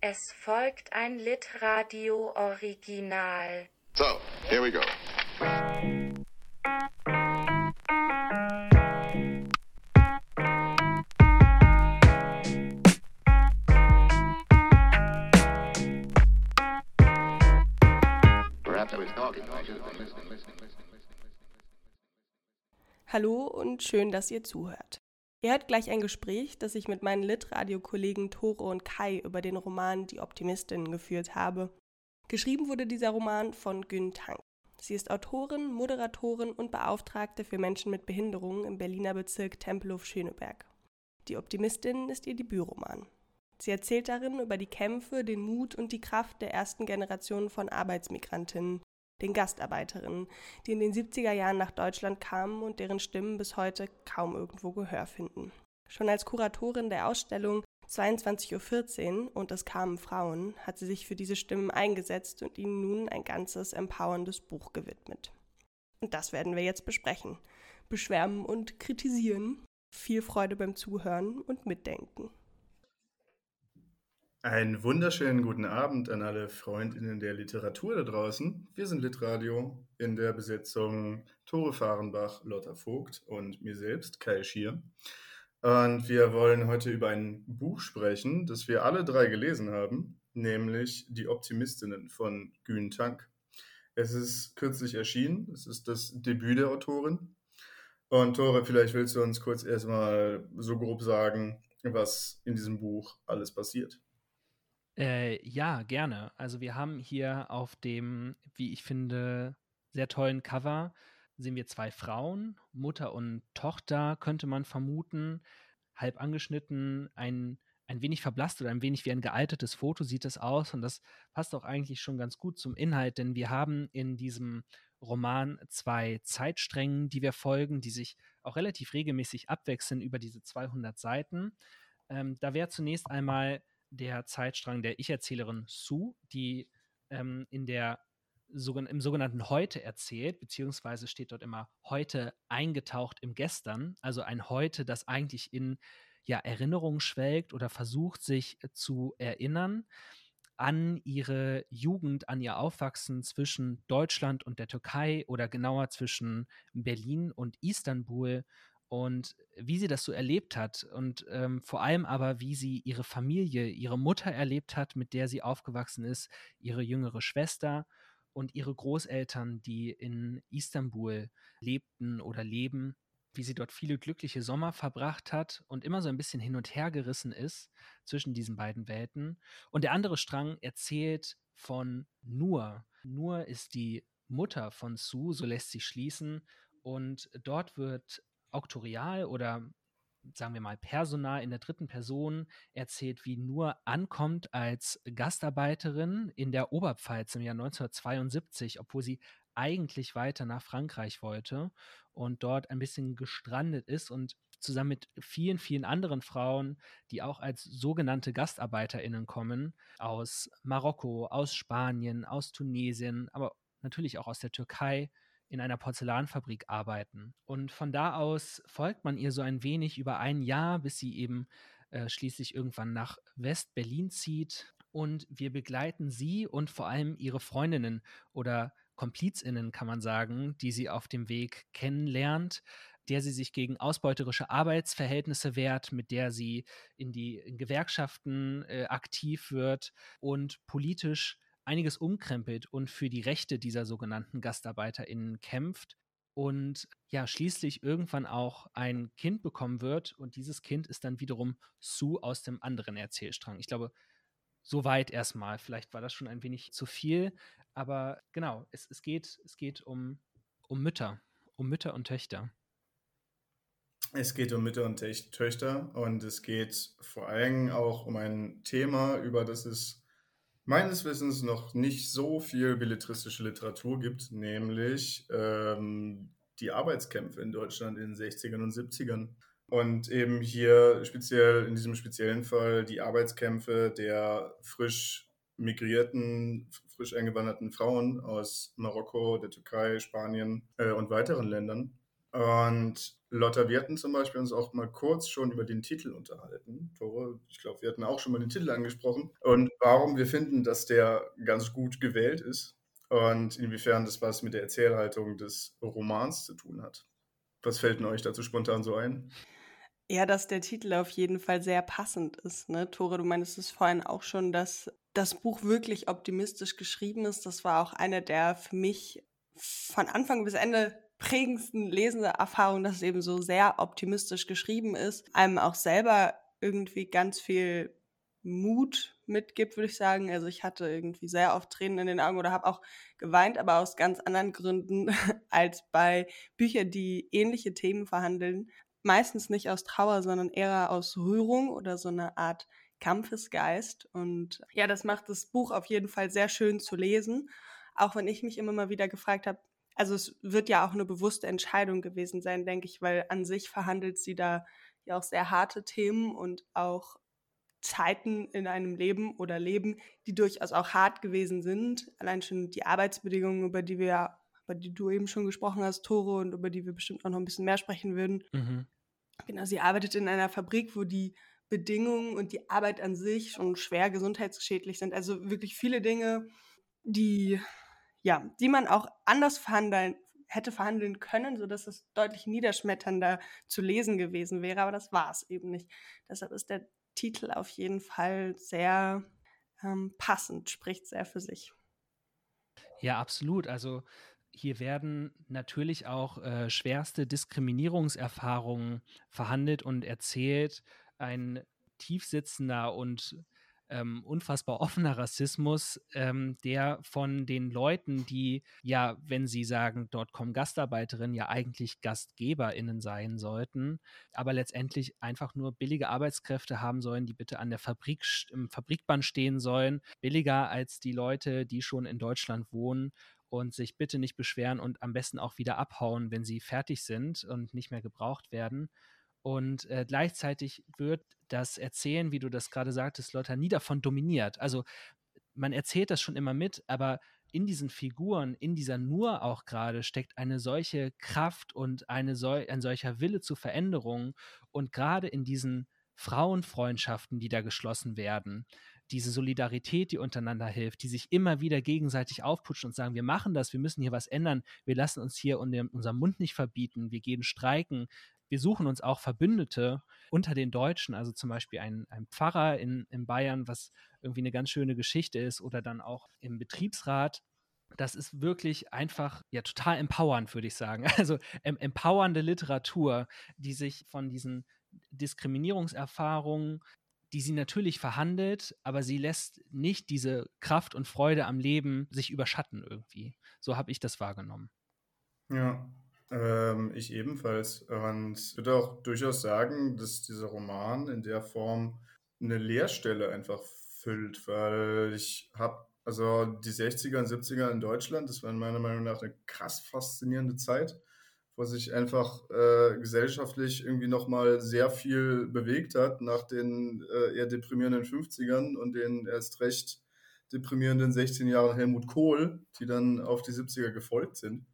Es folgt ein Litradio Original. So, here we go. Hallo und schön, dass ihr zuhört. Ihr hört gleich ein Gespräch, das ich mit meinen Lit-Radio-Kollegen Tore und Kai über den Roman Die Optimistinnen geführt habe. Geschrieben wurde dieser Roman von Gün Tank. Sie ist Autorin, Moderatorin und Beauftragte für Menschen mit Behinderungen im Berliner Bezirk Tempelhof-Schöneberg. Die Optimistin ist ihr Debütroman. Sie erzählt darin über die Kämpfe, den Mut und die Kraft der ersten Generation von Arbeitsmigrantinnen, den Gastarbeiterinnen, die in den 70er Jahren nach Deutschland kamen und deren Stimmen bis heute kaum irgendwo Gehör finden. Schon als Kuratorin der Ausstellung 22.14 Uhr und es kamen Frauen hat sie sich für diese Stimmen eingesetzt und ihnen nun ein ganzes empowerndes Buch gewidmet. Und das werden wir jetzt besprechen, beschwärmen und kritisieren. Viel Freude beim Zuhören und Mitdenken. Einen wunderschönen guten Abend an alle Freundinnen der Literatur da draußen. Wir sind Litradio in der Besetzung Tore Fahrenbach, Lotta Vogt und mir selbst, Kai Schier. Und wir wollen heute über ein Buch sprechen, das wir alle drei gelesen haben, nämlich Die Optimistinnen von Gün Tank. Es ist kürzlich erschienen, es ist das Debüt der Autorin. Und Tore, vielleicht willst du uns kurz erstmal so grob sagen, was in diesem Buch alles passiert. Äh, ja, gerne. Also wir haben hier auf dem, wie ich finde, sehr tollen Cover sehen wir zwei Frauen, Mutter und Tochter, könnte man vermuten, halb angeschnitten, ein, ein wenig verblasst oder ein wenig wie ein gealtertes Foto sieht das aus. Und das passt auch eigentlich schon ganz gut zum Inhalt, denn wir haben in diesem Roman zwei Zeitsträngen, die wir folgen, die sich auch relativ regelmäßig abwechseln über diese 200 Seiten. Ähm, da wäre zunächst einmal der Zeitstrang der Ich-Erzählerin Sue, die ähm, in der im sogenannten Heute erzählt, beziehungsweise steht dort immer heute eingetaucht im Gestern, also ein Heute, das eigentlich in ja, Erinnerung schwelgt oder versucht, sich zu erinnern an ihre Jugend, an ihr Aufwachsen zwischen Deutschland und der Türkei oder genauer zwischen Berlin und Istanbul und wie sie das so erlebt hat und ähm, vor allem aber, wie sie ihre Familie, ihre Mutter erlebt hat, mit der sie aufgewachsen ist, ihre jüngere Schwester und ihre Großeltern, die in Istanbul lebten oder leben, wie sie dort viele glückliche Sommer verbracht hat und immer so ein bisschen hin und her gerissen ist zwischen diesen beiden Welten. Und der andere Strang erzählt von Nur. Nur ist die Mutter von Sue, so lässt sich schließen. Und dort wird auktorial oder sagen wir mal Personal in der dritten Person erzählt, wie Nur ankommt als Gastarbeiterin in der Oberpfalz im Jahr 1972, obwohl sie eigentlich weiter nach Frankreich wollte und dort ein bisschen gestrandet ist und zusammen mit vielen, vielen anderen Frauen, die auch als sogenannte Gastarbeiterinnen kommen, aus Marokko, aus Spanien, aus Tunesien, aber natürlich auch aus der Türkei, in einer Porzellanfabrik arbeiten. Und von da aus folgt man ihr so ein wenig über ein Jahr, bis sie eben äh, schließlich irgendwann nach West-Berlin zieht. Und wir begleiten sie und vor allem ihre Freundinnen oder Komplizinnen, kann man sagen, die sie auf dem Weg kennenlernt, der sie sich gegen ausbeuterische Arbeitsverhältnisse wehrt, mit der sie in die in Gewerkschaften äh, aktiv wird und politisch einiges umkrempelt und für die Rechte dieser sogenannten GastarbeiterInnen kämpft und ja schließlich irgendwann auch ein Kind bekommen wird und dieses Kind ist dann wiederum Sue aus dem anderen Erzählstrang. Ich glaube, soweit erstmal. Vielleicht war das schon ein wenig zu viel, aber genau, es, es geht, es geht um, um Mütter, um Mütter und Töchter. Es geht um Mütter und Töchter und es geht vor allem auch um ein Thema, über das es meines Wissens noch nicht so viel belletristische Literatur gibt, nämlich ähm, die Arbeitskämpfe in Deutschland in den 60ern und 70ern. Und eben hier speziell in diesem speziellen Fall die Arbeitskämpfe der frisch migrierten, frisch eingewanderten Frauen aus Marokko, der Türkei, Spanien äh, und weiteren Ländern. Und Lotta, wir hatten zum Beispiel uns auch mal kurz schon über den Titel unterhalten. Tore, ich glaube, wir hatten auch schon mal den Titel angesprochen und warum wir finden, dass der ganz gut gewählt ist und inwiefern das was mit der Erzählhaltung des Romans zu tun hat. Was fällt denn euch dazu spontan so ein? Ja, dass der Titel auf jeden Fall sehr passend ist. Ne? Tore, du meinst es vorhin auch schon, dass das Buch wirklich optimistisch geschrieben ist. Das war auch eine der für mich von Anfang bis Ende prägendsten lesende Erfahrungen, dass es eben so sehr optimistisch geschrieben ist, einem auch selber irgendwie ganz viel Mut mitgibt, würde ich sagen. Also ich hatte irgendwie sehr oft Tränen in den Augen oder habe auch geweint, aber aus ganz anderen Gründen als bei Büchern, die ähnliche Themen verhandeln. Meistens nicht aus Trauer, sondern eher aus Rührung oder so eine Art Kampfesgeist. Und ja, das macht das Buch auf jeden Fall sehr schön zu lesen. Auch wenn ich mich immer mal wieder gefragt habe, also es wird ja auch eine bewusste Entscheidung gewesen sein, denke ich, weil an sich verhandelt sie da ja auch sehr harte Themen und auch Zeiten in einem Leben oder Leben, die durchaus auch hart gewesen sind. Allein schon die Arbeitsbedingungen, über die wir, über die du eben schon gesprochen hast, Tore, und über die wir bestimmt auch noch ein bisschen mehr sprechen würden. Mhm. Genau, sie arbeitet in einer Fabrik, wo die Bedingungen und die Arbeit an sich schon schwer gesundheitsschädlich sind. Also wirklich viele Dinge, die, ja, die man auch anders verhandeln, hätte verhandeln können, sodass es deutlich niederschmetternder zu lesen gewesen wäre, aber das war es eben nicht. Deshalb ist der Titel auf jeden Fall sehr ähm, passend, spricht sehr für sich. Ja, absolut. Also hier werden natürlich auch äh, schwerste Diskriminierungserfahrungen verhandelt und erzählt. Ein tiefsitzender und ähm, unfassbar offener Rassismus, ähm, der von den Leuten, die ja, wenn sie sagen, dort kommen Gastarbeiterinnen, ja eigentlich GastgeberInnen sein sollten, aber letztendlich einfach nur billige Arbeitskräfte haben sollen, die bitte an der Fabrik, im Fabrikband stehen sollen, billiger als die Leute, die schon in Deutschland wohnen und sich bitte nicht beschweren und am besten auch wieder abhauen, wenn sie fertig sind und nicht mehr gebraucht werden. Und äh, gleichzeitig wird das Erzählen, wie du das gerade sagtest, Lothar, nie davon dominiert. Also man erzählt das schon immer mit, aber in diesen Figuren, in dieser Nur auch gerade, steckt eine solche Kraft und eine sol ein solcher Wille zur Veränderung. Und gerade in diesen Frauenfreundschaften, die da geschlossen werden, diese Solidarität, die untereinander hilft, die sich immer wieder gegenseitig aufputschen und sagen, wir machen das, wir müssen hier was ändern, wir lassen uns hier unseren Mund nicht verbieten, wir gehen streiken, wir suchen uns auch Verbündete unter den Deutschen, also zum Beispiel ein, ein Pfarrer in, in Bayern, was irgendwie eine ganz schöne Geschichte ist, oder dann auch im Betriebsrat. Das ist wirklich einfach, ja, total empowernd, würde ich sagen. Also em empowernde Literatur, die sich von diesen Diskriminierungserfahrungen, die sie natürlich verhandelt, aber sie lässt nicht diese Kraft und Freude am Leben sich überschatten irgendwie. So habe ich das wahrgenommen. Ja, ähm, ich ebenfalls. Und würde auch durchaus sagen, dass dieser Roman in der Form eine Leerstelle einfach füllt, weil ich habe, also die 60er und 70er in Deutschland, das war meiner Meinung nach eine krass faszinierende Zeit, wo sich einfach äh, gesellschaftlich irgendwie nochmal sehr viel bewegt hat nach den äh, eher deprimierenden 50ern und den erst recht deprimierenden 16 Jahren Helmut Kohl, die dann auf die 70er gefolgt sind.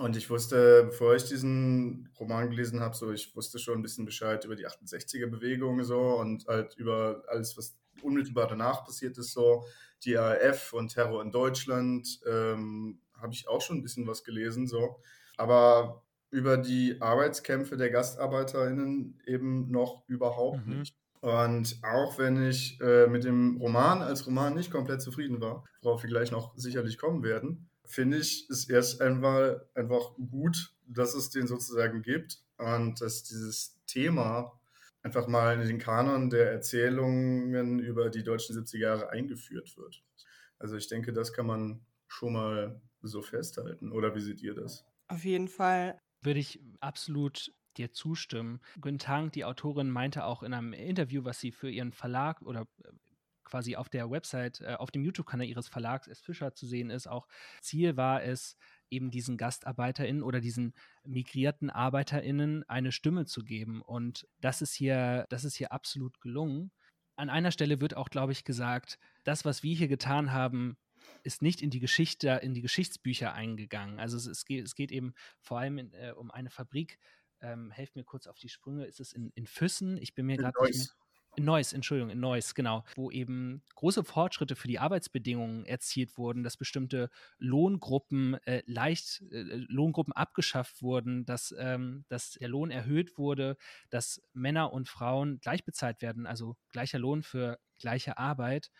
Und ich wusste, bevor ich diesen Roman gelesen habe, so ich wusste schon ein bisschen Bescheid über die 68er-Bewegung so und halt über alles, was unmittelbar danach passiert ist, so die RAF und Terror in Deutschland, ähm, habe ich auch schon ein bisschen was gelesen, so. Aber über die Arbeitskämpfe der GastarbeiterInnen eben noch überhaupt mhm. nicht. Und auch wenn ich äh, mit dem Roman als Roman nicht komplett zufrieden war, worauf wir gleich noch sicherlich kommen werden, finde ich es erst einmal einfach gut, dass es den sozusagen gibt und dass dieses Thema einfach mal in den Kanon der Erzählungen über die deutschen 70er Jahre eingeführt wird. Also ich denke, das kann man schon mal so festhalten. Oder wie seht ihr das? Auf jeden Fall. Würde ich absolut dir zustimmen. Güntang, die Autorin, meinte auch in einem Interview, was sie für ihren Verlag oder quasi auf der Website, äh, auf dem YouTube-Kanal ihres Verlags S. Fischer zu sehen ist. Auch Ziel war es, eben diesen GastarbeiterInnen oder diesen migrierten ArbeiterInnen eine Stimme zu geben. Und das ist hier, das ist hier absolut gelungen. An einer Stelle wird auch, glaube ich, gesagt, das, was wir hier getan haben, ist nicht in die Geschichte, in die Geschichtsbücher eingegangen. Also es, es, geht, es geht, eben vor allem in, äh, um eine Fabrik, ähm, helft mir kurz auf die Sprünge, ist es in, in Füssen? Ich bin mir gerade Neuss. In Neuss, Entschuldigung, in Neuss, genau, wo eben große Fortschritte für die Arbeitsbedingungen erzielt wurden, dass bestimmte Lohngruppen äh, leicht, äh, Lohngruppen abgeschafft wurden, dass, ähm, dass der Lohn erhöht wurde, dass Männer und Frauen gleich bezahlt werden, also gleicher Lohn für gleiche Arbeit.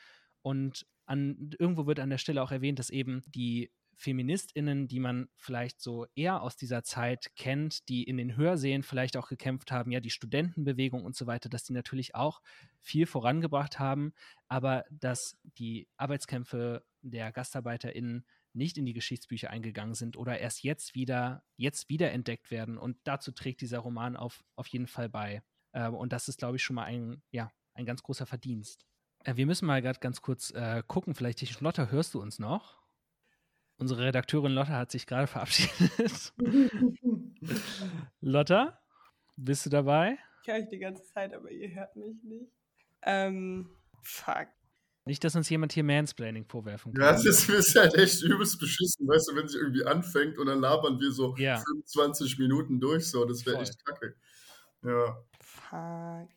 Und an, irgendwo wird an der Stelle auch erwähnt, dass eben die FeministInnen, die man vielleicht so eher aus dieser Zeit kennt, die in den Hörsälen vielleicht auch gekämpft haben, ja, die Studentenbewegung und so weiter, dass die natürlich auch viel vorangebracht haben, aber dass die Arbeitskämpfe der GastarbeiterInnen nicht in die Geschichtsbücher eingegangen sind oder erst jetzt wieder, jetzt wieder entdeckt werden. Und dazu trägt dieser Roman auf, auf jeden Fall bei. Ähm, und das ist, glaube ich, schon mal ein, ja, ein ganz großer Verdienst. Äh, wir müssen mal gerade ganz kurz äh, gucken, vielleicht, Lotta, hörst du uns noch? Unsere Redakteurin Lotta hat sich gerade verabschiedet. Lotta, bist du dabei? Ich höre euch die ganze Zeit, aber ihr hört mich nicht. Ähm, fuck. Nicht, dass uns jemand hier Mansplaining vorwerfen kann. Ja, das ist, ist halt echt übelst beschissen, weißt du, wenn sich irgendwie anfängt und dann labern wir so Ja. 25 Minuten durch, so, das wäre echt kacke. Ja. Fuck.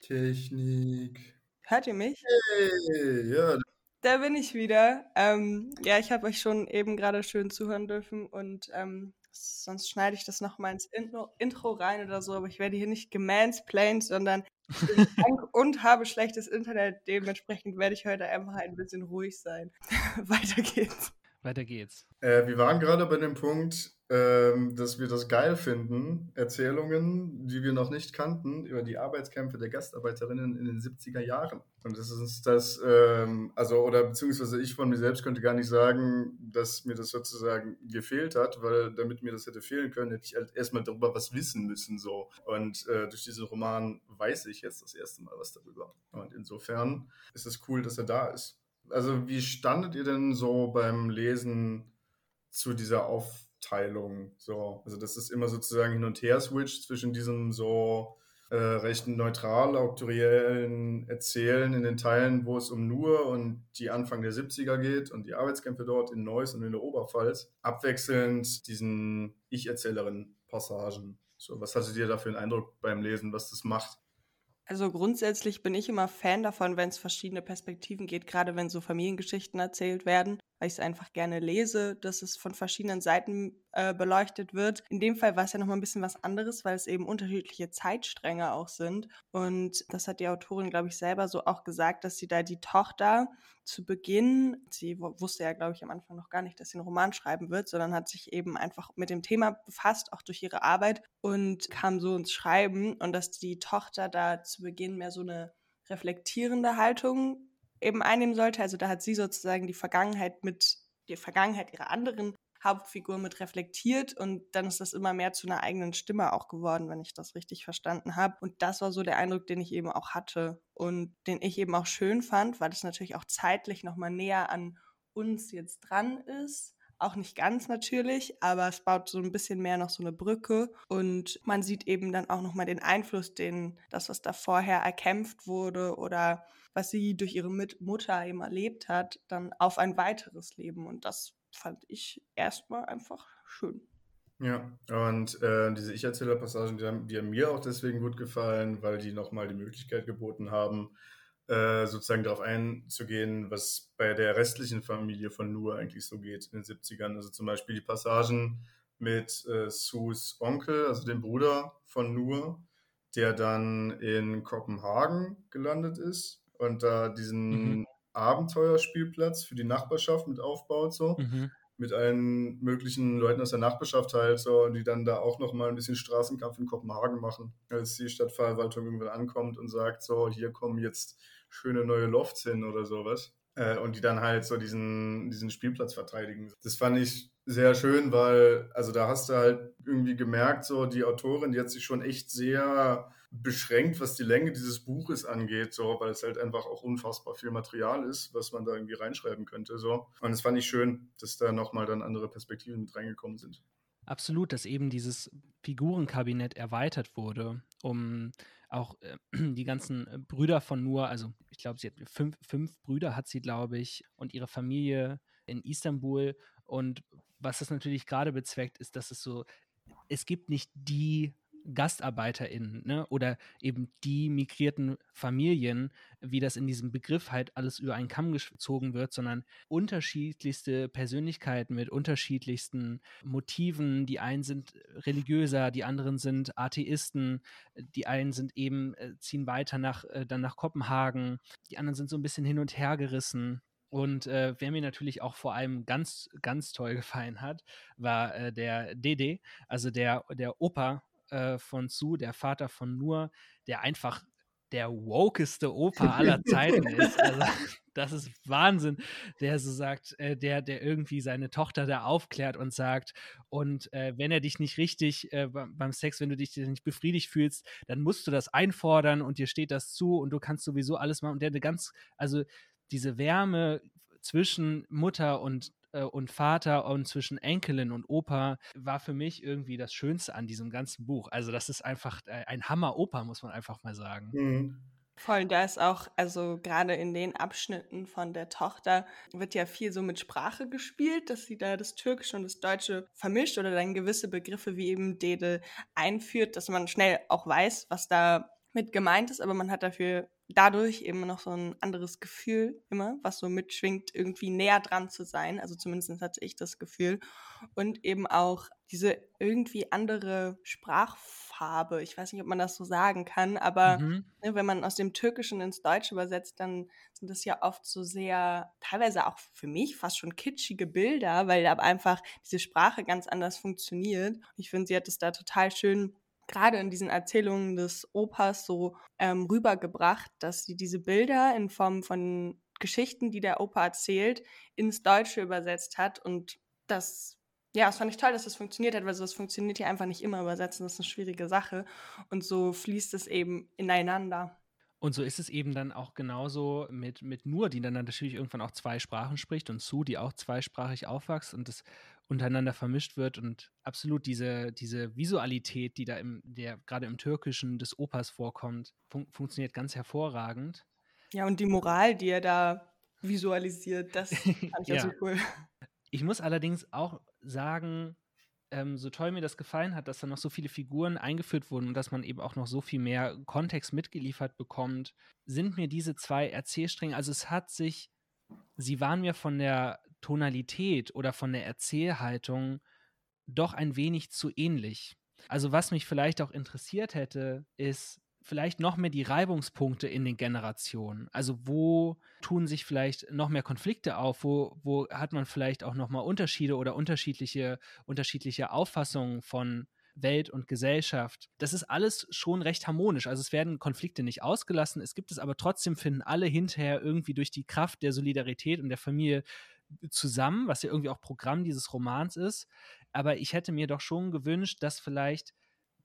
Technik. Hört ihr mich? Hey, ja, Da bin ich wieder. Ähm, ja, ich habe euch schon eben gerade schön zuhören dürfen und ähm, sonst schneide ich das nochmal ins Intro, Intro rein oder so, aber ich werde hier nicht gemansplained, sondern ich bin krank und habe schlechtes Internet. Dementsprechend werde ich heute einfach ein bisschen ruhig sein. Weiter geht's. Weiter geht's. Äh, wir waren gerade bei dem Punkt, ähm, dass wir das geil finden, Erzählungen, die wir noch nicht kannten, über die Arbeitskämpfe der Gastarbeiterinnen in den 70er Jahren. Und das ist das, ähm, also, oder beziehungsweise ich von mir selbst könnte gar nicht sagen, dass mir das sozusagen gefehlt hat, weil damit mir das hätte fehlen können, hätte ich halt erstmal darüber was wissen müssen, so. Und äh, durch diesen Roman weiß ich jetzt das erste Mal was darüber. Und insofern ist es cool, dass er da ist. Also, wie standet ihr denn so beim Lesen zu dieser Aufteilung? So, also, dass es immer sozusagen hin und her switcht zwischen diesem so äh, recht neutral auktoriellen Erzählen in den Teilen, wo es um Nur und die Anfang der 70er geht und die Arbeitskämpfe dort in Neuss und in der Oberpfalz, abwechselnd diesen Ich-Erzählerin-Passagen. So, was hattet ihr da für einen Eindruck beim Lesen, was das macht? Also grundsätzlich bin ich immer Fan davon, wenn es verschiedene Perspektiven geht, gerade wenn so Familiengeschichten erzählt werden, weil ich es einfach gerne lese, dass es von verschiedenen Seiten äh, beleuchtet wird. In dem Fall war es ja nochmal ein bisschen was anderes, weil es eben unterschiedliche Zeitstränge auch sind. Und das hat die Autorin, glaube ich, selber so auch gesagt, dass sie da die Tochter zu Beginn, sie wu- wusste ja, glaube ich, am Anfang noch gar nicht, dass sie einen Roman schreiben wird, sondern hat sich eben einfach mit dem Thema befasst, auch durch ihre Arbeit und kam so ins Schreiben und dass die Tochter da zu Beginn mehr so eine reflektierende Haltung eben einnehmen sollte. Also da hat sie sozusagen die Vergangenheit mit, die Vergangenheit ihrer anderen Hauptfigur mit reflektiert und dann ist das immer mehr zu einer eigenen Stimme auch geworden, wenn ich das richtig verstanden habe. Und das war so der Eindruck, den ich eben auch hatte und den ich eben auch schön fand, weil es natürlich auch zeitlich nochmal näher an uns jetzt dran ist. Auch nicht ganz natürlich, aber es baut so ein bisschen mehr noch so eine Brücke und man sieht eben dann auch nochmal den Einfluss, den das, was da vorher erkämpft wurde oder was sie durch ihre Mit Mutter eben erlebt hat, dann auf ein weiteres Leben. Und das fand ich erstmal einfach schön. Ja, und äh, diese Ich-Erzähler-Passagen, die haben, die haben mir auch deswegen gut gefallen, weil die nochmal die Möglichkeit geboten haben, äh, sozusagen darauf einzugehen, was bei der restlichen Familie von Nur eigentlich so geht in den 70ern. Also zum Beispiel die Passagen mit äh, Sus Onkel, also dem Bruder von Nur, der dann in Kopenhagen gelandet ist und da diesen Mhm. Abenteuerspielplatz für die Nachbarschaft mit aufbaut, so Mhm. mit allen möglichen Leuten aus der Nachbarschaft halt, so, die dann da auch nochmal ein bisschen Straßenkampf in Kopenhagen machen, als die Stadtverwaltung irgendwann ankommt und sagt, so, hier kommen jetzt schöne neue Lofts hin oder sowas. Äh, und die dann halt so diesen, diesen Spielplatz verteidigen. Das fand ich sehr schön, weil, also da hast du halt irgendwie gemerkt, so die Autorin, die hat sich schon echt sehr beschränkt, was die Länge dieses Buches angeht, so, weil es halt einfach auch unfassbar viel Material ist, was man da irgendwie reinschreiben könnte, so. Und das fand ich schön, dass da nochmal dann andere Perspektiven mit reingekommen sind. Absolut, dass eben dieses Figurenkabinett erweitert wurde, um auch äh, die ganzen Brüder von Nur, also ich glaube, sie hat fünf, fünf Brüder hat sie, glaube ich, und ihre Familie in Istanbul. Und was das natürlich gerade bezweckt, ist, dass es so, es gibt nicht die GastarbeiterInnen ne? oder eben die migrierten Familien, wie das in diesem Begriff halt alles über einen Kamm gezogen wird, sondern unterschiedlichste Persönlichkeiten mit unterschiedlichsten Motiven. Die einen sind religiöser, die anderen sind Atheisten, die einen sind eben, äh, ziehen weiter nach, äh, dann nach Kopenhagen, die anderen sind so ein bisschen hin und her gerissen. Und äh, wer mir natürlich auch vor allem ganz, ganz toll gefallen hat, war äh, der Dede, also der, der Opa äh, von Su, der Vater von Nur, der einfach der wokeste Opa aller Zeiten ist. Also, das ist Wahnsinn, der so sagt, äh, der, der irgendwie seine Tochter da aufklärt und sagt, und äh, wenn er dich nicht richtig äh, beim Sex, wenn du dich nicht befriedigt fühlst, dann musst du das einfordern und dir steht das zu und du kannst sowieso alles machen. Und der eine ganz, also diese Wärme zwischen Mutter und und Vater und zwischen Enkelin und Opa war für mich irgendwie das Schönste an diesem ganzen Buch. Also das ist einfach äh, ein Hammer-Opa, muss man einfach mal sagen. Mhm. Voll, da ist auch, also gerade in den Abschnitten von der Tochter wird ja viel so mit Sprache gespielt, dass sie da das Türkische und das Deutsche vermischt oder dann gewisse Begriffe wie eben Dede einführt, dass man schnell auch weiß, was da mit gemeint ist, aber man hat dafür dadurch eben noch so ein anderes Gefühl immer, was so mitschwingt, irgendwie näher dran zu sein. Also zumindest hatte ich das Gefühl. Und eben auch diese irgendwie andere Sprachfarbe. Ich weiß nicht, ob man das so sagen kann, aber mhm. ne, wenn man aus dem Türkischen ins Deutsche übersetzt, dann sind das ja oft so sehr, teilweise auch für mich fast schon kitschige Bilder, weil aber einfach diese Sprache ganz anders funktioniert. Ich finde, sie hat es da total schön gerade in diesen Erzählungen des Opas so ähm, rübergebracht, dass sie diese Bilder in Form von Geschichten, die der Opa erzählt, ins Deutsche übersetzt hat. Und das, ja, das fand ich toll, dass das funktioniert hat, weil so das funktioniert ja einfach nicht immer übersetzen, das ist eine schwierige Sache. Und so fließt es eben ineinander. Und so ist es eben dann auch genauso mit, mit Nur, die dann natürlich irgendwann auch zwei Sprachen spricht und Su, die auch zweisprachig aufwächst und das untereinander vermischt wird und absolut diese, diese Visualität, die da im, der gerade im Türkischen des Opas vorkommt, fun funktioniert ganz hervorragend. Ja, und die Moral, die er da visualisiert, das fand ich ja. so cool. Ich muss allerdings auch sagen, ähm, so toll mir das gefallen hat, dass da noch so viele Figuren eingeführt wurden und dass man eben auch noch so viel mehr Kontext mitgeliefert bekommt, sind mir diese zwei Erzählstränge, also es hat sich, sie waren mir von der Tonalität oder von der Erzählhaltung doch ein wenig zu ähnlich. Also was mich vielleicht auch interessiert hätte, ist vielleicht noch mehr die Reibungspunkte in den Generationen. Also wo tun sich vielleicht noch mehr Konflikte auf, wo, wo hat man vielleicht auch noch mal Unterschiede oder unterschiedliche, unterschiedliche Auffassungen von Welt und Gesellschaft. Das ist alles schon recht harmonisch. Also es werden Konflikte nicht ausgelassen, es gibt es aber trotzdem, finden alle hinterher irgendwie durch die Kraft der Solidarität und der Familie zusammen, was ja irgendwie auch Programm dieses Romans ist. Aber ich hätte mir doch schon gewünscht, dass vielleicht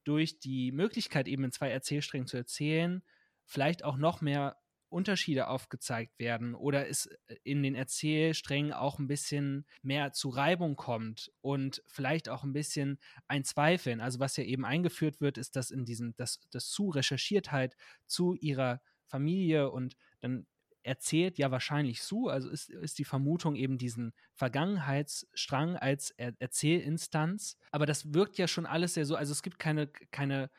durch die Möglichkeit, eben in zwei Erzählsträngen zu erzählen, vielleicht auch noch mehr Unterschiede aufgezeigt werden oder es äh, in den Erzählsträngen auch ein bisschen mehr zu Reibung kommt und vielleicht auch ein bisschen ein Zweifeln. Also was ja eben eingeführt wird, ist, dass in diesem, dass das zu recherchiert halt zu ihrer Familie und dann erzählt ja wahrscheinlich Su, also ist, ist die Vermutung eben diesen Vergangenheitsstrang als er Erzählinstanz. Aber das wirkt ja schon alles sehr so, also es gibt keine, keine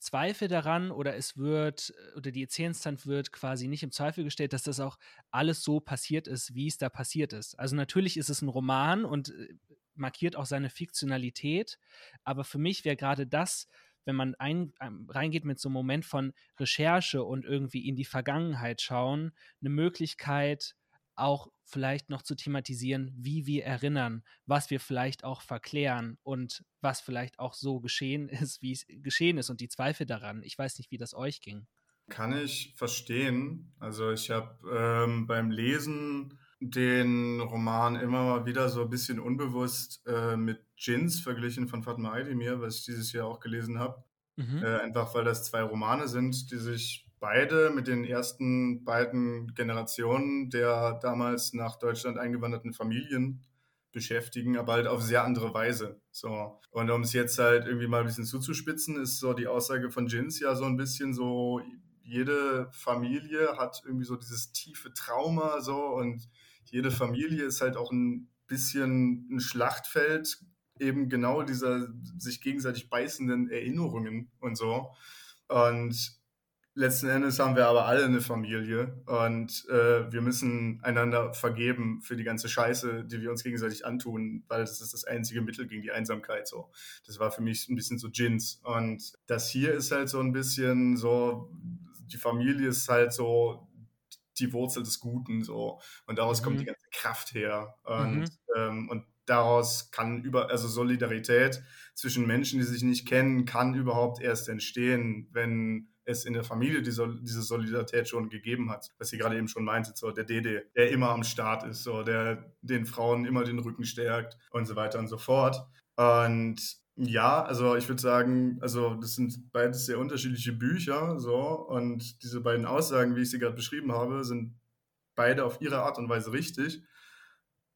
Zweifel daran oder es wird, oder die Erzählinstanz wird quasi nicht im Zweifel gestellt, dass das auch alles so passiert ist, wie es da passiert ist. Also natürlich ist es ein Roman und äh, markiert auch seine Fiktionalität, aber für mich wäre gerade das wenn man ein, reingeht mit so einem Moment von Recherche und irgendwie in die Vergangenheit schauen, eine Möglichkeit, auch vielleicht noch zu thematisieren, wie wir erinnern, was wir vielleicht auch verklären und was vielleicht auch so geschehen ist, wie es geschehen ist und die Zweifel daran. Ich weiß nicht, wie das euch ging. Kann ich verstehen. Also ich habe ähm, beim Lesen den Roman immer mal wieder so ein bisschen unbewusst äh, mit Jins verglichen von Fatma Aydemir, was ich dieses Jahr auch gelesen habe. Mhm. Äh, einfach weil das zwei Romane sind, die sich beide mit den ersten beiden Generationen der damals nach Deutschland eingewanderten Familien beschäftigen, aber halt auf sehr andere Weise. So. Und um es jetzt halt irgendwie mal ein bisschen zuzuspitzen, ist so die Aussage von Jins ja so ein bisschen so, jede Familie hat irgendwie so dieses tiefe Trauma so und jede Familie ist halt auch ein bisschen ein Schlachtfeld eben genau dieser sich gegenseitig beißenden Erinnerungen und so. Und letzten Endes haben wir aber alle eine Familie und äh, wir müssen einander vergeben für die ganze Scheiße, die wir uns gegenseitig antun, weil das ist das einzige Mittel gegen die Einsamkeit. So, das war für mich ein bisschen so Gins und das hier ist halt so ein bisschen so, die Familie ist halt so die Wurzel des Guten so und daraus mhm. kommt die ganze Kraft her und mhm. ähm, und daraus kann über also Solidarität zwischen Menschen, die sich nicht kennen, kann überhaupt erst entstehen, wenn es in der Familie diese, diese Solidarität schon gegeben hat, was sie gerade eben schon meinte, so der Dede, der immer am Start ist, so der den Frauen immer den Rücken stärkt und so weiter und so fort. Und ja, also ich würde sagen, also das sind beides sehr unterschiedliche Bücher, so und diese beiden Aussagen, wie ich sie gerade beschrieben habe, sind beide auf ihre Art und Weise richtig.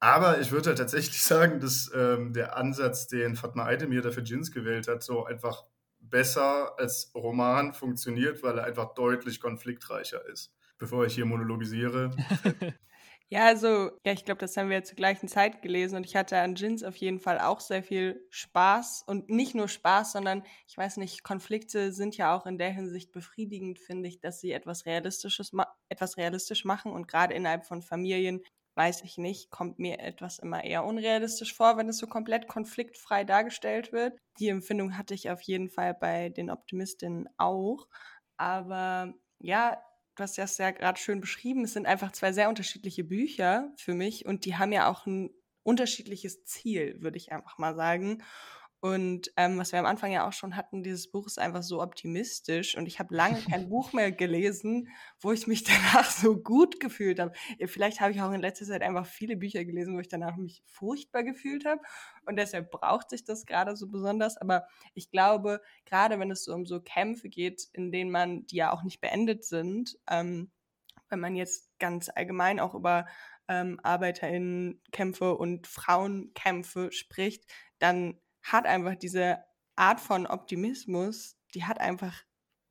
Aber ich würde halt tatsächlich sagen, dass ähm, der Ansatz, den Fatma Aydemir dafür Jins gewählt hat, so einfach besser als Roman funktioniert, weil er einfach deutlich konfliktreicher ist. Bevor ich hier monologisiere. ja, also, ja, ich glaube, das haben wir zur gleichen Zeit gelesen und ich hatte an Jins auf jeden Fall auch sehr viel Spaß und nicht nur Spaß, sondern ich weiß nicht, Konflikte sind ja auch in der Hinsicht befriedigend, finde ich, dass sie etwas Realistisches, etwas realistisch machen und gerade innerhalb von Familien weiß ich nicht, kommt mir etwas immer eher unrealistisch vor, wenn es so komplett konfliktfrei dargestellt wird. Die Empfindung hatte ich auf jeden Fall bei den Optimistinnen auch. Aber ja, du hast das ja gerade schön beschrieben. Es sind einfach zwei sehr unterschiedliche Bücher für mich und die haben ja auch ein unterschiedliches Ziel, würde ich einfach mal sagen. Und ähm, was wir am Anfang ja auch schon hatten, dieses Buch ist einfach so optimistisch und ich habe lange kein Buch mehr gelesen, wo ich mich danach so gut gefühlt habe. Vielleicht habe ich auch in letzter Zeit einfach viele Bücher gelesen, wo ich danach mich furchtbar gefühlt habe und deshalb braucht sich das gerade so besonders. Aber ich glaube, gerade wenn es so um so Kämpfe geht, in denen man, die ja auch nicht beendet sind, ähm, wenn man jetzt ganz allgemein auch über ähm, ArbeiterInnenkämpfe und Frauenkämpfe spricht, dann hat einfach diese Art von Optimismus, die hat einfach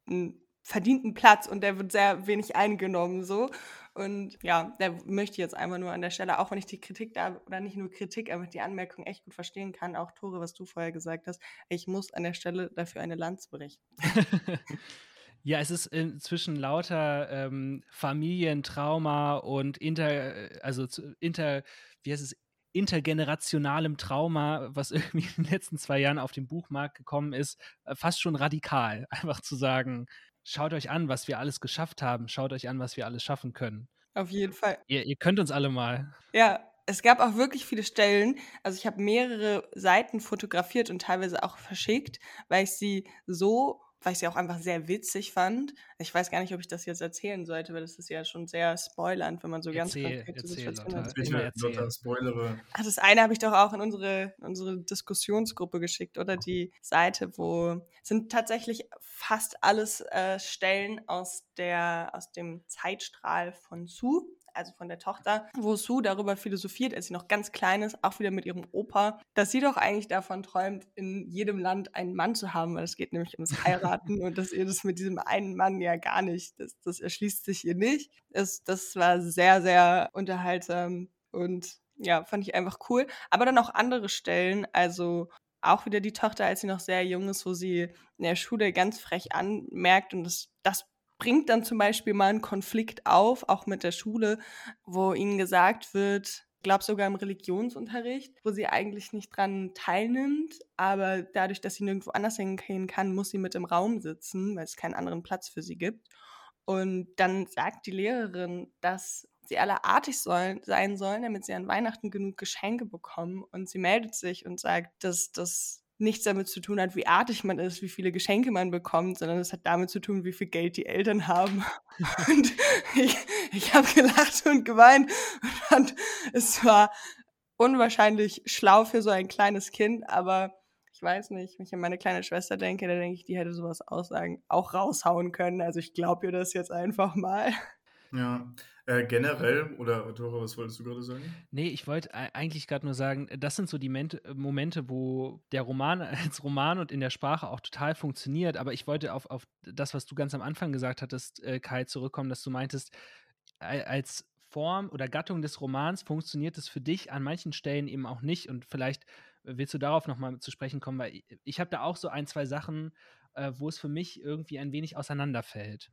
einen verdienten Platz und der wird sehr wenig eingenommen so. Und ja, da möchte ich jetzt einfach nur an der Stelle, auch wenn ich die Kritik da, oder nicht nur Kritik, aber die Anmerkung echt gut verstehen kann, auch Tore, was du vorher gesagt hast, ich muss an der Stelle dafür eine Lanze berichten. Ja, es ist inzwischen lauter ähm, Familientrauma und inter, äh, also inter, wie heißt es, intergenerationalem Trauma, was irgendwie in den letzten zwei Jahren auf den Buchmarkt gekommen ist, äh, fast schon radikal. Einfach zu sagen, schaut euch an, was wir alles geschafft haben, schaut euch an, was wir alles schaffen können. Auf jeden Fall. Ihr, ihr könnt uns alle mal. Ja, es gab auch wirklich viele Stellen. Also ich habe mehrere Seiten fotografiert und teilweise auch verschickt, weil ich sie so weil ich sie auch einfach sehr witzig fand. Ich weiß gar nicht, ob ich das jetzt erzählen sollte, weil das ist ja schon sehr spoilernd, wenn man so erzähl, ganz konkrete Situationen hat. Bitte, Lotta, spoilere. Ach, das eine habe ich doch auch in unsere, in unsere Diskussionsgruppe geschickt, oder? Die Seite, wo sind tatsächlich fast alles äh, Stellen aus, der, aus dem Zeitstrahl von Sue also von der Tochter, wo Sue darüber philosophiert, als sie noch ganz klein ist, auch wieder mit ihrem Opa, dass sie doch eigentlich davon träumt, in jedem Land einen Mann zu haben, weil es geht nämlich ums Heiraten und dass ihr das mit diesem einen Mann ja gar nicht, das, das erschließt sich ihr nicht. Das, das war sehr, sehr unterhaltsam und ja, fand ich einfach cool. Aber dann auch andere Stellen, also auch wieder die Tochter, als sie noch sehr jung ist, wo sie in der Schule ganz frech anmerkt und das, das bringt dann zum Beispiel mal einen Konflikt auf, auch mit der Schule, wo ihnen gesagt wird, glaube sogar im Religionsunterricht, wo sie eigentlich nicht dran teilnimmt, aber dadurch, dass sie nirgendwo anders hingehen kann, muss sie mit im Raum sitzen, weil es keinen anderen Platz für sie gibt. Und dann sagt die Lehrerin, dass sie alle artig sollen, sein sollen, damit sie an Weihnachten genug Geschenke bekommen. Und sie meldet sich und sagt, dass das nichts damit zu tun hat, wie artig man ist, wie viele Geschenke man bekommt, sondern es hat damit zu tun, wie viel Geld die Eltern haben. und ich, ich habe gelacht und geweint und fand, es war unwahrscheinlich schlau für so ein kleines Kind, aber ich weiß nicht, wenn ich an meine kleine Schwester denke, da denke ich, die hätte sowas aussagen, auch raushauen können. Also ich glaube ihr das jetzt einfach mal. Ja, äh, generell, oder Tore, was wolltest du gerade sagen? Nee, ich wollte eigentlich gerade nur sagen, das sind so die Ment Momente, wo der Roman als Roman und in der Sprache auch total funktioniert. Aber ich wollte auf, auf das, was du ganz am Anfang gesagt hattest, äh, Kai, zurückkommen, dass du meintest, als Form oder Gattung des Romans funktioniert es für dich an manchen Stellen eben auch nicht. Und vielleicht willst du darauf nochmal zu sprechen kommen? Weil ich, ich habe da auch so ein, zwei Sachen, äh, wo es für mich irgendwie ein wenig auseinanderfällt.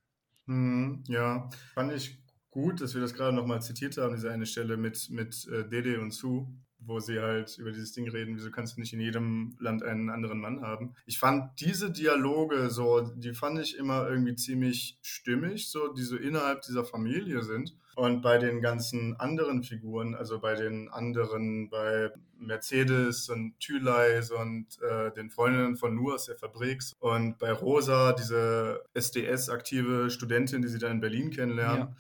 Mhm, ja, fand ich gut, dass wir das gerade nochmal zitiert haben, diese eine Stelle mit, mit äh, Dede und Sue, wo sie halt über dieses Ding reden, wieso kannst du nicht in jedem Land einen anderen Mann haben. Ich fand diese Dialoge so, die fand ich immer irgendwie ziemlich stimmig, so die so innerhalb dieser Familie sind. Und bei den ganzen anderen Figuren, also bei den anderen, bei Mercedes und Thüleis und äh, den Freundinnen von Nur aus der Fabrik und bei Rosa, diese SDS-aktive Studentin, die sie dann in Berlin kennenlernen, ja.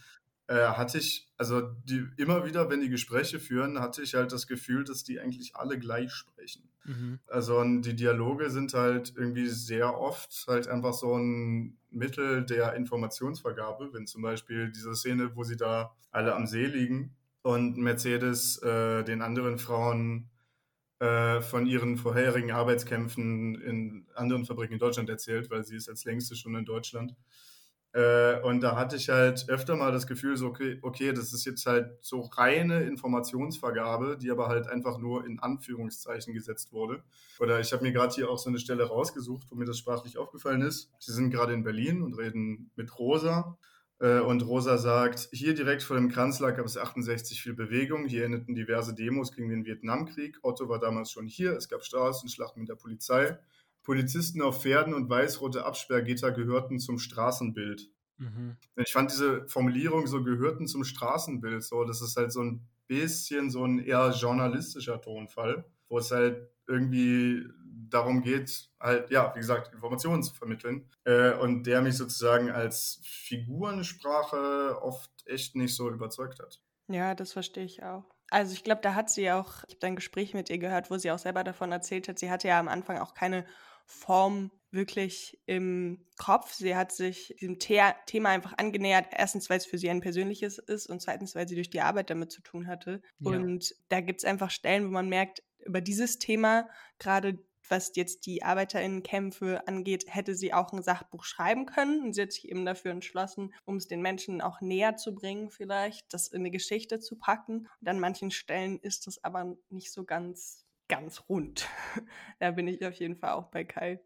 Äh, hatte ich, also die, immer wieder, wenn die Gespräche führen, hatte ich halt das Gefühl, dass die eigentlich alle gleich sprechen. Mhm. Also die Dialoge sind halt irgendwie sehr oft halt einfach so ein Mittel der Informationsvergabe, wenn zum Beispiel diese Szene, wo sie da alle am See liegen und Mercedes äh, den anderen Frauen äh, von ihren vorherigen Arbeitskämpfen in anderen Fabriken in Deutschland erzählt, weil sie ist als längste schon in Deutschland. Äh, und da hatte ich halt öfter mal das Gefühl, so, okay, okay, das ist jetzt halt so reine Informationsvergabe, die aber halt einfach nur in Anführungszeichen gesetzt wurde. Oder ich habe mir gerade hier auch so eine Stelle rausgesucht, wo mir das sprachlich aufgefallen ist. Sie sind gerade in Berlin und reden mit Rosa. Äh, und Rosa sagt, hier direkt vor dem Kranzlag gab es 68 viel Bewegung. Hier endeten diverse Demos gegen den Vietnamkrieg. Otto war damals schon hier. Es gab Straßenschlachten mit der Polizei. Polizisten auf Pferden und weißrote Absperrgitter gehörten zum Straßenbild. Mhm. Ich fand diese Formulierung so gehörten zum Straßenbild so, das ist halt so ein bisschen so ein eher journalistischer Tonfall, wo es halt irgendwie darum geht, halt, ja, wie gesagt, Informationen zu vermitteln. Äh, und der mich sozusagen als Figurensprache oft echt nicht so überzeugt hat. Ja, das verstehe ich auch. Also ich glaube, da hat sie auch, ich habe ein Gespräch mit ihr gehört, wo sie auch selber davon erzählt hat, sie hatte ja am Anfang auch keine Form wirklich im Kopf. Sie hat sich diesem The Thema einfach angenähert. Erstens, weil es für sie ein persönliches ist und zweitens, weil sie durch die Arbeit damit zu tun hatte. Ja. Und da gibt es einfach Stellen, wo man merkt, über dieses Thema, gerade was jetzt die ArbeiterInnenkämpfe angeht, hätte sie auch ein Sachbuch schreiben können. Und sie hat sich eben dafür entschlossen, um es den Menschen auch näher zu bringen, vielleicht, das in eine Geschichte zu packen. Und an manchen Stellen ist das aber nicht so ganz ganz rund. da bin ich auf jeden Fall auch bei Kai.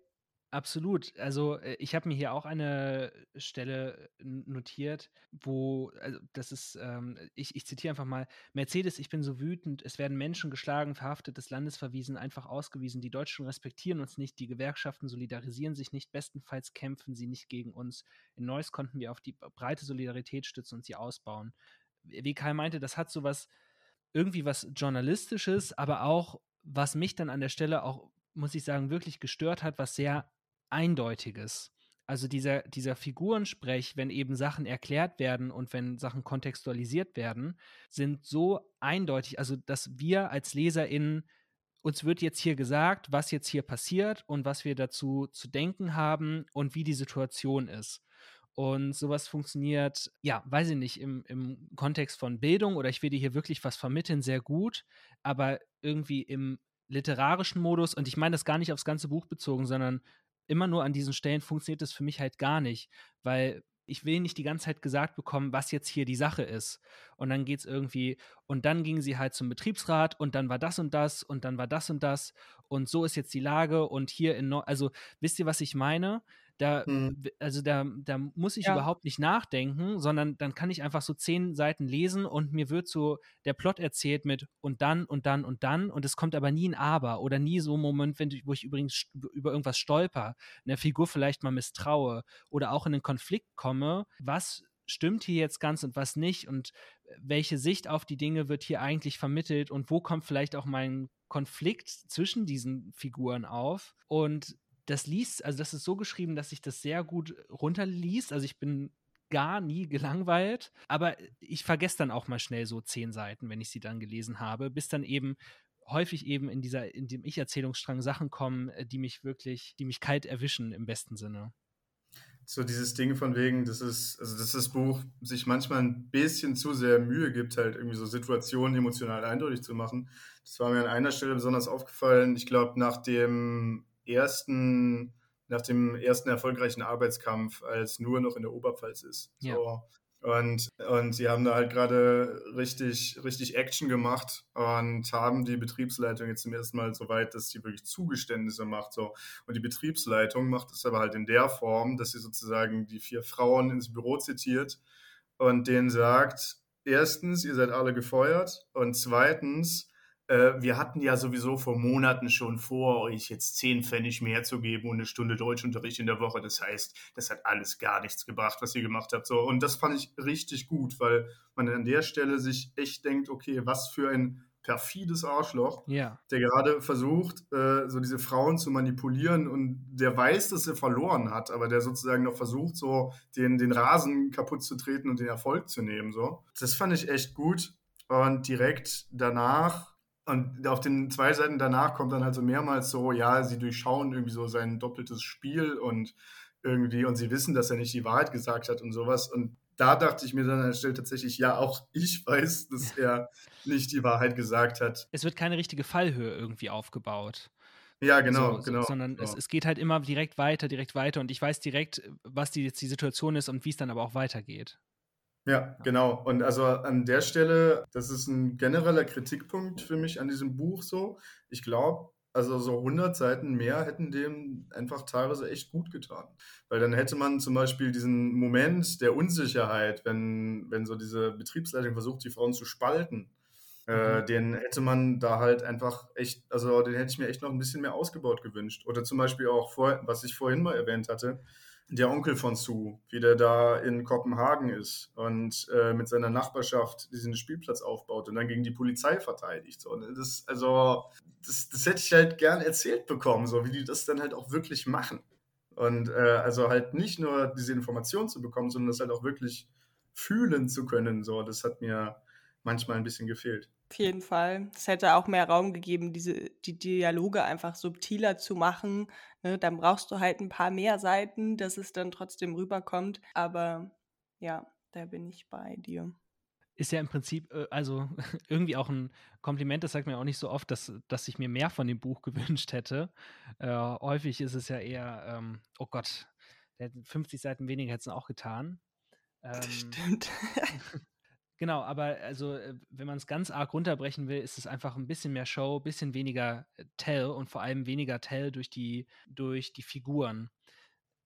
Absolut. Also äh, ich habe mir hier auch eine Stelle notiert, wo, also das ist, ähm, ich, ich zitiere einfach mal, Mercedes, ich bin so wütend, es werden Menschen geschlagen, verhaftet, des Landes verwiesen, einfach ausgewiesen. Die Deutschen respektieren uns nicht, die Gewerkschaften solidarisieren sich nicht, bestenfalls kämpfen sie nicht gegen uns. In Neuss konnten wir auf die breite Solidarität stützen und sie ausbauen. Wie Kai meinte, das hat so was, irgendwie was Journalistisches, aber auch was mich dann an der Stelle auch, muss ich sagen, wirklich gestört hat, was sehr Eindeutiges. Also dieser, dieser Figurensprech, wenn eben Sachen erklärt werden und wenn Sachen kontextualisiert werden, sind so eindeutig, also dass wir als LeserInnen uns wird jetzt hier gesagt, was jetzt hier passiert und was wir dazu zu denken haben und wie die Situation ist. Und sowas funktioniert, ja, weiß ich nicht, im, im Kontext von Bildung oder ich will dir hier wirklich was vermitteln, sehr gut, aber irgendwie im literarischen Modus, und ich meine das gar nicht aufs ganze Buch bezogen, sondern immer nur an diesen Stellen funktioniert das für mich halt gar nicht, weil ich will nicht die ganze Zeit gesagt bekommen, was jetzt hier die Sache ist. Und dann geht es irgendwie, und dann gingen sie halt zum Betriebsrat und dann war das und das und dann war das und das und so ist jetzt die Lage und hier in, Nord also wisst ihr, was ich meine? Da, mhm. also da, da muss ich ja. überhaupt nicht nachdenken, sondern dann kann ich einfach so zehn Seiten lesen und mir wird so der Plot erzählt mit und dann und dann und dann und es kommt aber nie ein Aber oder nie so ein Moment, wenn, wo ich übrigens über irgendwas stolper, einer Figur vielleicht mal misstraue oder auch in einen Konflikt komme, was stimmt hier jetzt ganz und was nicht und welche Sicht auf die Dinge wird hier eigentlich vermittelt und wo kommt vielleicht auch mein Konflikt zwischen diesen Figuren auf und das liest, also das ist so geschrieben, dass sich das sehr gut runterliest. Also ich bin gar nie gelangweilt, aber ich vergesse dann auch mal schnell so zehn Seiten, wenn ich sie dann gelesen habe, bis dann eben häufig eben in dieser, in dem Ich-Erzählungsstrang Sachen kommen, äh, die mich wirklich, die mich kalt erwischen im besten Sinne. So dieses Ding von wegen, das ist, also dass das Buch sich manchmal ein bisschen zu sehr Mühe gibt, halt irgendwie so Situationen emotional eindeutig zu machen. Das war mir an einer Stelle besonders aufgefallen. Ich glaube, nach dem ersten, nach dem ersten erfolgreichen Arbeitskampf, als nur noch in der Oberpfalz ist. Ja. So, Und, und sie haben da halt gerade richtig, richtig Action gemacht und haben die Betriebsleitung jetzt zum ersten Mal so weit, dass sie wirklich Zugeständnisse macht. So. Und die Betriebsleitung macht es aber halt in der Form, dass sie sozusagen die vier Frauen ins Büro zitiert und denen sagt, erstens, ihr seid alle gefeuert und zweitens, wir hatten ja sowieso vor Monaten schon vor, euch jetzt zehn Pfennig mehr zu geben und eine Stunde Deutschunterricht in der Woche. Das heißt, das hat alles gar nichts gebracht, was ihr gemacht habt. So, und das fand ich richtig gut, weil man an der Stelle sich echt denkt, okay, was für ein perfides Arschloch, Ja. der gerade versucht, äh, so diese Frauen zu manipulieren und der weiß, dass er verloren hat, aber der sozusagen noch versucht, so den, den Rasen kaputt zu treten und den Erfolg zu nehmen. So. Das fand ich echt gut. Und direkt danach, und auf den zwei Seiten danach kommt dann halt so mehrmals so, ja, sie durchschauen irgendwie so sein doppeltes Spiel und irgendwie, und sie wissen, dass er nicht die Wahrheit gesagt hat und sowas. Und da dachte ich mir dann an der Stelle tatsächlich, ja, auch ich weiß, dass er nicht die Wahrheit gesagt hat. Es wird keine richtige Fallhöhe irgendwie aufgebaut. Ja, genau, so, genau. Sondern genau. es, es geht halt immer direkt weiter, direkt weiter und ich weiß direkt, was die, jetzt die Situation ist und wie es dann aber auch weitergeht. Ja, genau. Und also an der Stelle, das ist ein genereller Kritikpunkt für mich an diesem Buch so. Ich glaube, also so 100 Seiten mehr hätten dem einfach teilweise echt gut getan. Weil dann hätte man zum Beispiel diesen Moment der Unsicherheit, wenn, wenn so diese Betriebsleitung versucht, die Frauen zu spalten, äh, Mhm. den hätte man da halt einfach echt, also den hätte ich mir echt noch ein bisschen mehr ausgebaut gewünscht. Oder zum Beispiel auch, vor, was ich vorhin mal erwähnt hatte, der Onkel von Sue, wie der da in Kopenhagen ist und äh, mit seiner Nachbarschaft diesen Spielplatz aufbaut und dann gegen die Polizei verteidigt. So, ne? das, also, das, das hätte ich halt gern erzählt bekommen, so wie die das dann halt auch wirklich machen. Und äh, also halt nicht nur diese Information zu bekommen, sondern das halt auch wirklich fühlen zu können. So, das hat mir manchmal ein bisschen gefehlt. Auf jeden Fall. Es hätte auch mehr Raum gegeben, diese, die Dialoge einfach subtiler zu machen. Ne? Dann brauchst du halt ein paar mehr Seiten, dass es dann trotzdem rüberkommt. Aber ja, da bin ich bei dir. Ist ja im Prinzip, äh, also irgendwie auch ein Kompliment, das sagt man ja auch nicht so oft, dass, dass ich mir mehr von dem Buch gewünscht hätte. Äh, häufig ist es ja eher, ähm, oh Gott, der hätte 50 Seiten weniger hätte es auch getan. Ähm, Stimmt. Genau, aber also, äh, wenn man es ganz arg runterbrechen will, ist es einfach ein bisschen mehr Show, ein bisschen weniger äh, Tell und vor allem weniger Tell durch die, durch die Figuren.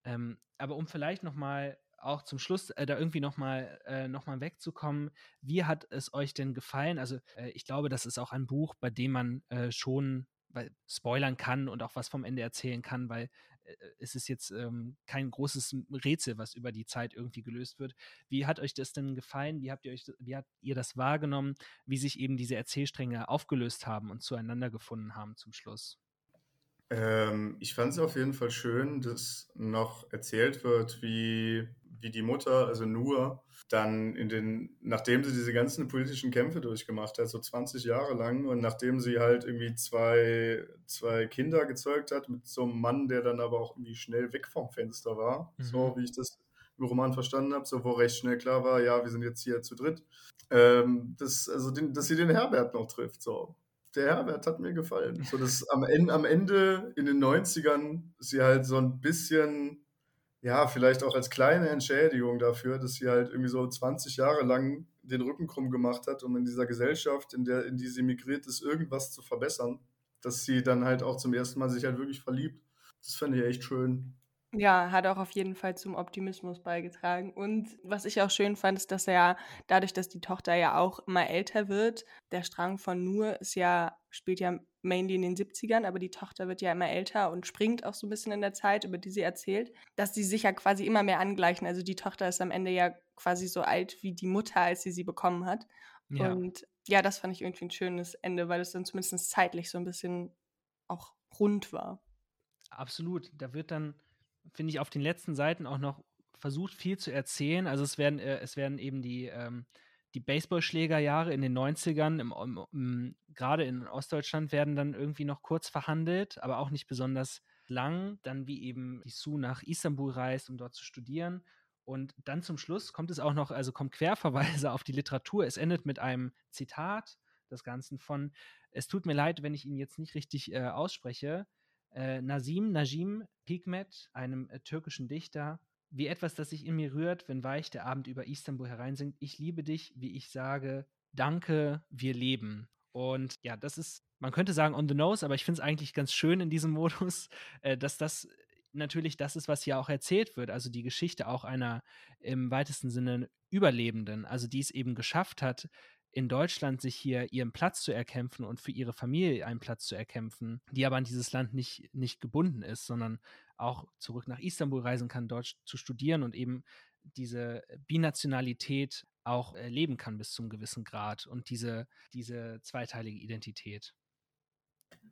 Ähm, aber um vielleicht nochmal auch zum Schluss äh, da irgendwie nochmal äh, noch wegzukommen, wie hat es euch denn gefallen? Also äh, ich glaube, das ist auch ein Buch, bei dem man äh, schon weil, spoilern kann und auch was vom Ende erzählen kann, weil es ist jetzt ähm, kein großes Rätsel, was über die Zeit irgendwie gelöst wird. Wie hat euch das denn gefallen? Wie habt ihr euch, wie habt ihr das wahrgenommen, wie sich eben diese Erzählstränge aufgelöst haben und zueinander gefunden haben zum Schluss? Ähm, ich fand es auf jeden Fall schön, dass noch erzählt wird, wie, wie die Mutter, also Nur, dann in den, nachdem sie diese ganzen politischen Kämpfe durchgemacht hat, so 20 Jahre lang, und nachdem sie halt irgendwie zwei, zwei Kinder gezeugt hat mit so einem Mann, der dann aber auch irgendwie schnell weg vom Fenster war, Mhm. so wie ich das im Roman verstanden habe, so wo recht schnell klar war, ja, wir sind jetzt hier zu dritt, ähm, das, also den, dass sie den Herbert noch trifft, so der Herbert hat mir gefallen. So, dass am Ende, am Ende in den 90ern sie halt so ein bisschen, ja, vielleicht auch als kleine Entschädigung dafür, dass sie halt irgendwie so 20 Jahre lang den Rücken krumm gemacht hat, um in dieser Gesellschaft, in der, in die sie migriert ist, irgendwas zu verbessern. Dass sie dann halt auch zum ersten Mal sich halt wirklich verliebt. Das fand ich echt schön. Ja, hat auch auf jeden Fall zum Optimismus beigetragen. Und was ich auch schön fand, ist, dass er ja dadurch, dass die Tochter ja auch immer älter wird, der Strang von Nur ist ja, spielt ja mainly in den 70ern, aber die Tochter wird ja immer älter und springt auch so ein bisschen in der Zeit, über die sie erzählt, dass die sich ja quasi immer mehr angleichen. Also die Tochter ist am Ende ja quasi so alt wie die Mutter, als sie sie bekommen hat. Ja. Und ja, das fand ich irgendwie ein schönes Ende, weil es dann zumindest zeitlich so ein bisschen auch rund war. Absolut. Da wird dann, finde ich, auf den letzten Seiten auch noch versucht, viel zu erzählen. Also es werden, äh, es werden eben die, ähm, die Baseballschlägerjahre in den 90ern, im, im, im, gerade in Ostdeutschland, werden dann irgendwie noch kurz verhandelt, aber auch nicht besonders lang. Dann wie eben die Sue nach Istanbul reist, um dort zu studieren. Und dann zum Schluss kommt es auch noch, also kommt Querverweise auf die Literatur. Es endet mit einem Zitat des Ganzen von, es tut mir leid, wenn ich ihn jetzt nicht richtig äh, ausspreche, äh, Nazim Najim Hikmet, einem äh, türkischen Dichter, wie etwas, das sich in mir rührt, wenn weich der Abend über Istanbul hereinsinkt. Ich liebe dich, wie ich sage, danke, wir leben. Und ja, das ist, man könnte sagen on the nose, aber ich finde es eigentlich ganz schön in diesem Modus, äh, dass das natürlich das ist, was hier auch erzählt wird. Also die Geschichte auch einer im weitesten Sinne Überlebenden, also die es eben geschafft hat, in Deutschland sich hier ihren Platz zu erkämpfen und für ihre Familie einen Platz zu erkämpfen, die aber an dieses Land nicht, nicht gebunden ist, sondern auch zurück nach Istanbul reisen kann, dort zu studieren und eben diese Binationalität auch erleben kann bis zum gewissen Grad und diese, diese zweiteilige Identität.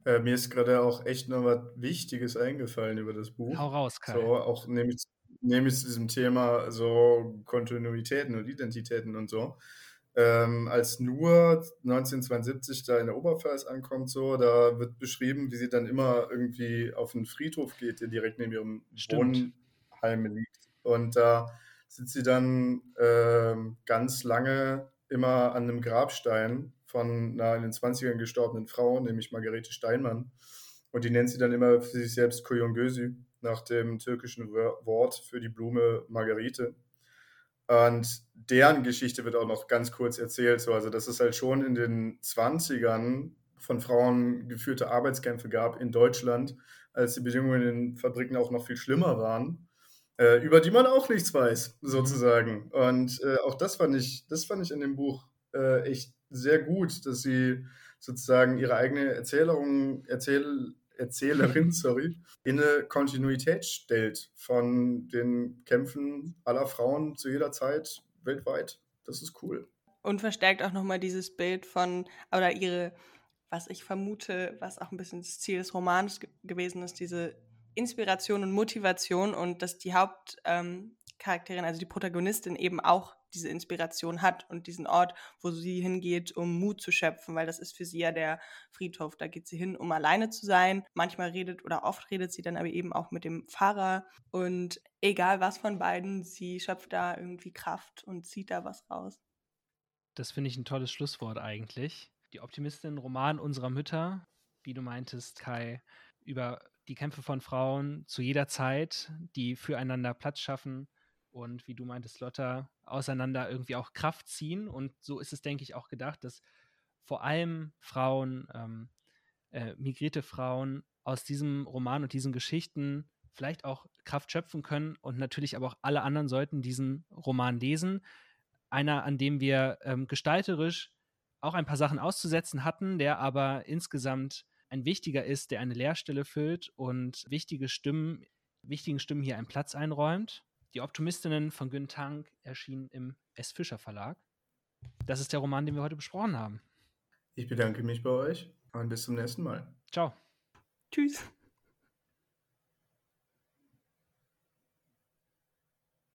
Äh, mir ist gerade auch echt noch was Wichtiges eingefallen über das Buch. Hau raus, Kai. So, auch nämlich, nämlich zu diesem Thema so Kontinuitäten und Identitäten und so. Ähm, als Nur 1972 da in der Oberpfalz ankommt, so, da wird beschrieben, wie sie dann immer irgendwie auf einen Friedhof geht, der direkt neben ihrem Stimmt. Wohnheim liegt. Und da sitzt sie dann ähm, ganz lange immer an einem Grabstein von einer in den 20ern gestorbenen Frau, nämlich Margarete Steinmann. Und die nennt sie dann immer für sich selbst Koyongözü, nach dem türkischen Wort für die Blume Margarete. Und deren Geschichte wird auch noch ganz kurz erzählt. So, also, dass es halt schon in den 20ern von Frauen geführte Arbeitskämpfe gab in Deutschland, als die Bedingungen in den Fabriken auch noch viel schlimmer waren, äh, über die man auch nichts weiß, mhm. sozusagen. Und äh, auch das fand ich, das fand ich in dem Buch äh, echt sehr gut, dass sie sozusagen ihre eigene Erzählung, Erzähl, Erzählerin, sorry, in eine Kontinuität stellt von den Kämpfen aller Frauen zu jeder Zeit weltweit. Das ist cool. Und verstärkt auch nochmal dieses Bild von, oder ihre, was ich vermute, was auch ein bisschen das Ziel des Romans gewesen ist, diese Inspiration und Motivation und dass die Hauptcharakterin, ähm, also die Protagonistin, eben auch diese Inspiration hat und diesen Ort, wo sie hingeht, um Mut zu schöpfen, weil das ist für sie ja der Friedhof. Da geht sie hin, um alleine zu sein. Manchmal redet oder oft redet sie dann aber eben auch mit dem Pfarrer und egal was von beiden, sie schöpft da irgendwie Kraft und zieht da was raus. Das finde ich ein tolles Schlusswort eigentlich. Die Optimistin Roman unserer Mütter, wie du meintest, Kai, über die Kämpfe von Frauen zu jeder Zeit, die füreinander Platz schaffen und wie du meintest, Lotta, auseinander irgendwie auch Kraft ziehen. Und so ist es, denke ich, auch gedacht, dass vor allem Frauen, ähm, äh, migrierte Frauen aus diesem Roman und diesen Geschichten vielleicht auch Kraft schöpfen können und natürlich aber auch alle anderen sollten diesen Roman lesen. Einer, an dem wir ähm, gestalterisch auch ein paar Sachen auszusetzen hatten, der aber insgesamt ein wichtiger ist, der eine Leerstelle füllt und wichtige Stimmen, wichtigen Stimmen hier einen Platz einräumt. Die Optimistinnen von Gün Tang erschienen im S. Fischer Verlag. Das ist der Roman, den wir heute besprochen haben. Ich bedanke mich bei euch und bis zum nächsten Mal. Ciao. Tschüss.